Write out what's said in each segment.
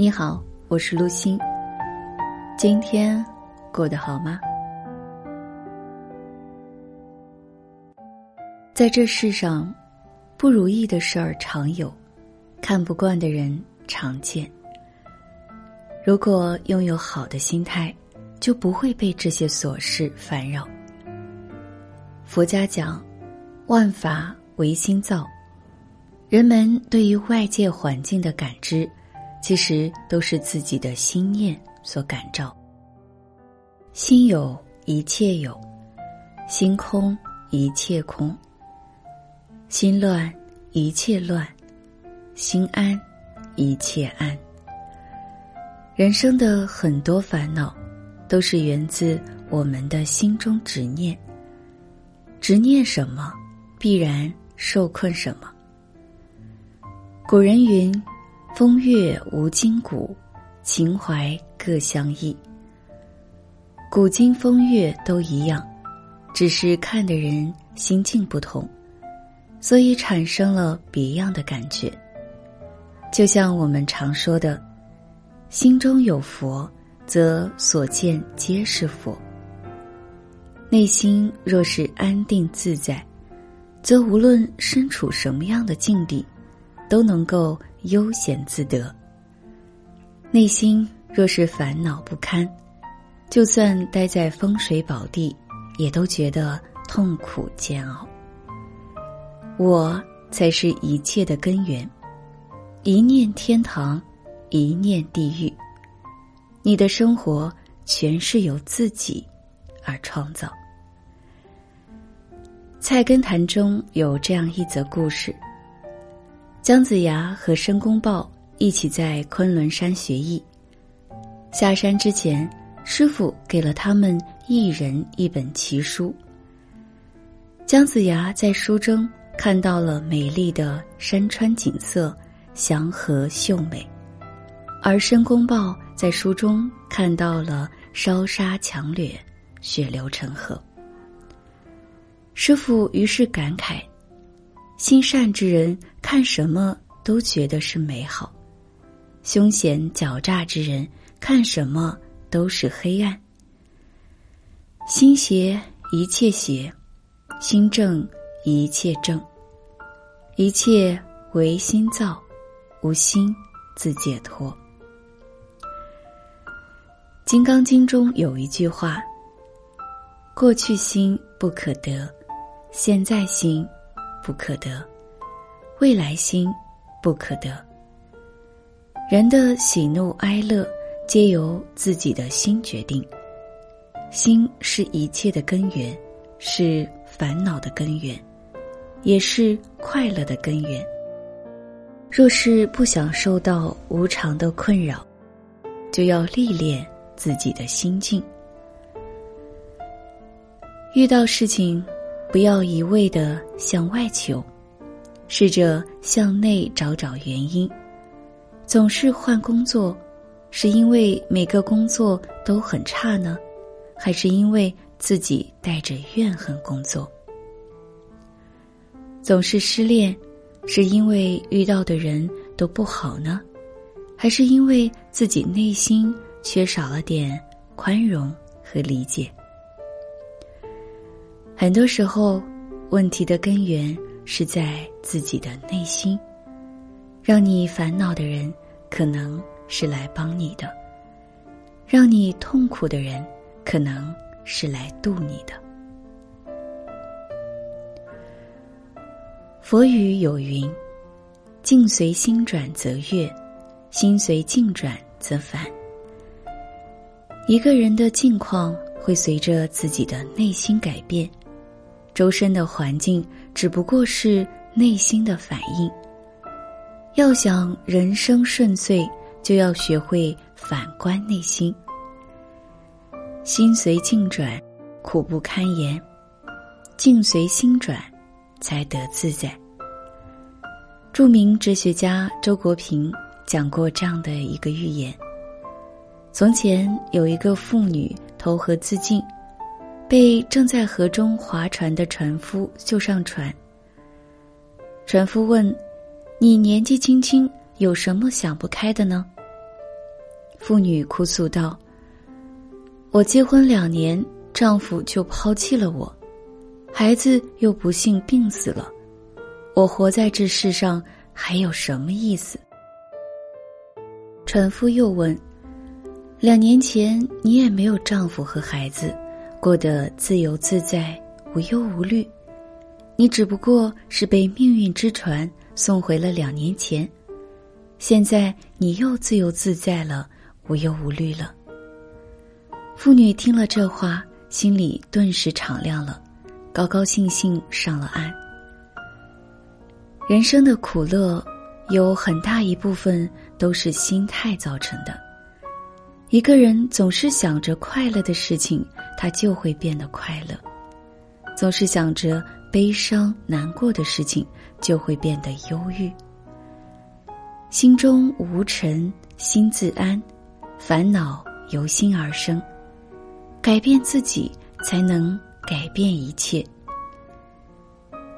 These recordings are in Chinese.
你好，我是陆欣。今天过得好吗？在这世上，不如意的事儿常有，看不惯的人常见。如果拥有好的心态，就不会被这些琐事烦扰。佛家讲，万法唯心造，人们对于外界环境的感知。其实都是自己的心念所感召。心有一切有，心空一切空。心乱一切乱，心安一切安。人生的很多烦恼，都是源自我们的心中执念。执念什么，必然受困什么。古人云。风月无今古，情怀各相异。古今风月都一样，只是看的人心境不同，所以产生了别样的感觉。就像我们常说的：“心中有佛，则所见皆是佛。”内心若是安定自在，则无论身处什么样的境地，都能够。悠闲自得。内心若是烦恼不堪，就算待在风水宝地，也都觉得痛苦煎熬。我才是一切的根源，一念天堂，一念地狱。你的生活全是由自己而创造。《菜根谭》中有这样一则故事。姜子牙和申公豹一起在昆仑山学艺。下山之前，师傅给了他们一人一本奇书。姜子牙在书中看到了美丽的山川景色，祥和秀美；而申公豹在书中看到了烧杀抢掠，血流成河。师傅于是感慨。心善之人看什么都觉得是美好，凶险狡诈之人看什么都是黑暗。心邪一切邪，心正一切正。一切唯心造，无心自解脱。《金刚经》中有一句话：“过去心不可得，现在心。”不可得，未来心不可得。人的喜怒哀乐，皆由自己的心决定。心是一切的根源，是烦恼的根源，也是快乐的根源。若是不想受到无常的困扰，就要历练自己的心境。遇到事情。不要一味的向外求，试着向内找找原因。总是换工作，是因为每个工作都很差呢，还是因为自己带着怨恨工作？总是失恋，是因为遇到的人都不好呢，还是因为自己内心缺少了点宽容和理解？很多时候，问题的根源是在自己的内心。让你烦恼的人，可能是来帮你的；让你痛苦的人，可能是来渡你的。佛语有云：“境随心转则悦，心随境转则烦。”一个人的境况会随着自己的内心改变。周身的环境只不过是内心的反应。要想人生顺遂，就要学会反观内心。心随境转，苦不堪言；境随心转，才得自在。著名哲学家周国平讲过这样的一个寓言：从前有一个妇女投河自尽。被正在河中划船的船夫救上船。船夫问：“你年纪轻轻，有什么想不开的呢？”妇女哭诉道：“我结婚两年，丈夫就抛弃了我，孩子又不幸病死了，我活在这世上还有什么意思？”船夫又问：“两年前你也没有丈夫和孩子，过得自由自在，无忧无虑，你只不过是被命运之船送回了两年前。”现在你又自由自在了，无忧无虑了。妇女听了这话，心里顿时敞亮了，高高兴兴上了岸。人生的苦乐，有很大一部分都是心态造成的。一个人总是想着快乐的事情，他就会变得快乐；总是想着悲伤难过的事情，就会变得忧郁。心中无尘，心自安，烦恼由心而生。改变自己，才能改变一切。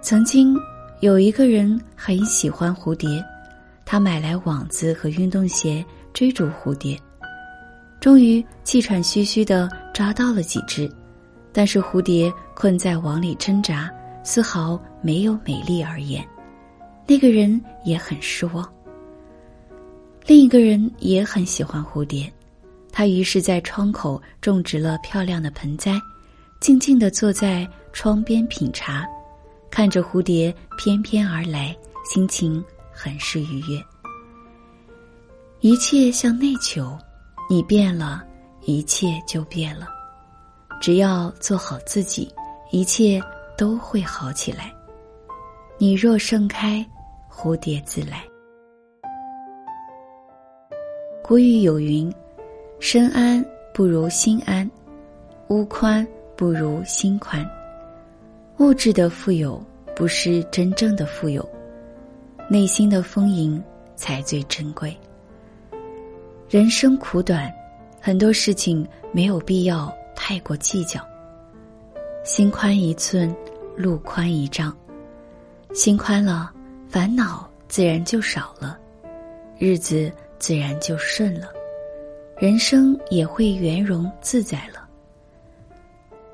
曾经有一个人很喜欢蝴蝶，他买来网子和运动鞋追逐蝴蝶，终于气喘吁吁的抓到了几只，但是蝴蝶困在网里挣扎，丝毫没有美丽而言。那个人也很失望。另一个人也很喜欢蝴蝶，他于是在窗口种植了漂亮的盆栽，静静地坐在窗边品茶，看着蝴蝶翩翩而来，心情很是愉悦。一切向内求，你变了，一切就变了。只要做好自己，一切都会好起来。你若盛开，蝴蝶自来。古语有云：“身安不如心安，屋宽不如心宽。”物质的富有不是真正的富有，内心的丰盈才最珍贵。人生苦短，很多事情没有必要太过计较。心宽一寸，路宽一丈。心宽了，烦恼自然就少了，日子。自然就顺了，人生也会圆融自在了。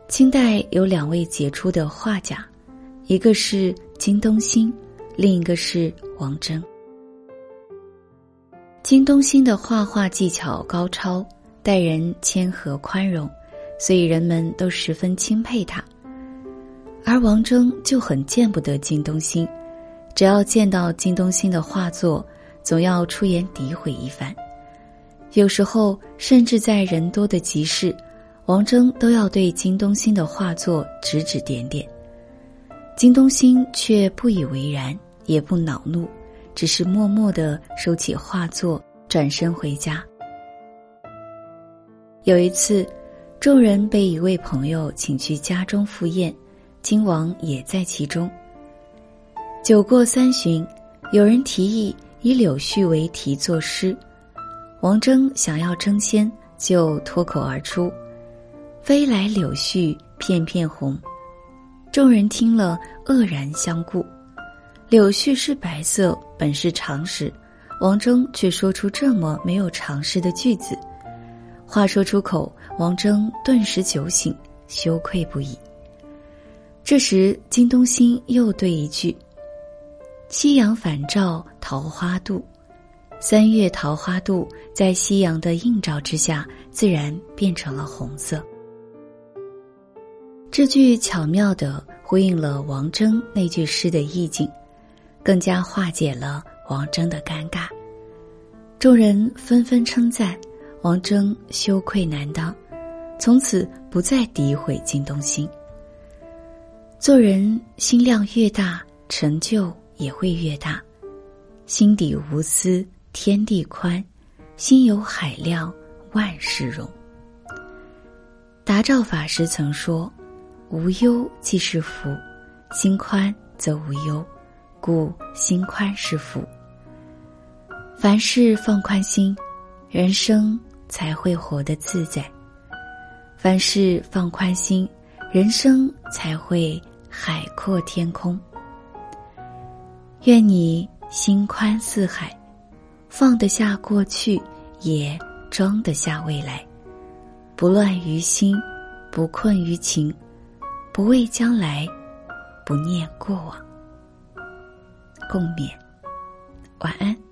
清代有两位杰出的画家，一个是金东兴，另一个是王征。金东兴的画画技巧高超，待人谦和宽容，所以人们都十分钦佩他。而王征就很见不得金东兴，只要见到金东兴的画作。总要出言诋毁一番，有时候甚至在人多的集市，王征都要对金东兴的画作指指点点。金东兴却不以为然，也不恼怒，只是默默的收起画作，转身回家。有一次，众人被一位朋友请去家中赴宴，金王也在其中。酒过三巡，有人提议。以柳絮为题作诗，王征想要争先，就脱口而出：“飞来柳絮片片红。”众人听了愕然相顾。柳絮是白色，本是常识，王征却说出这么没有常识的句子。话说出口，王征顿时酒醒，羞愧不已。这时，金东兴又对一句。夕阳返照桃花渡，三月桃花渡在夕阳的映照之下，自然变成了红色。这句巧妙的呼应了王征那句诗的意境，更加化解了王征的尴尬。众人纷纷称赞王征羞愧难当，从此不再诋毁金东兴。做人心量越大，成就。也会越大，心底无私天地宽，心有海量万事容。达照法师曾说：“无忧即是福，心宽则无忧，故心宽是福。”凡事放宽心，人生才会活得自在；凡事放宽心，人生才会海阔天空。愿你心宽似海，放得下过去，也装得下未来，不乱于心，不困于情，不畏将来，不念过往。共勉，晚安。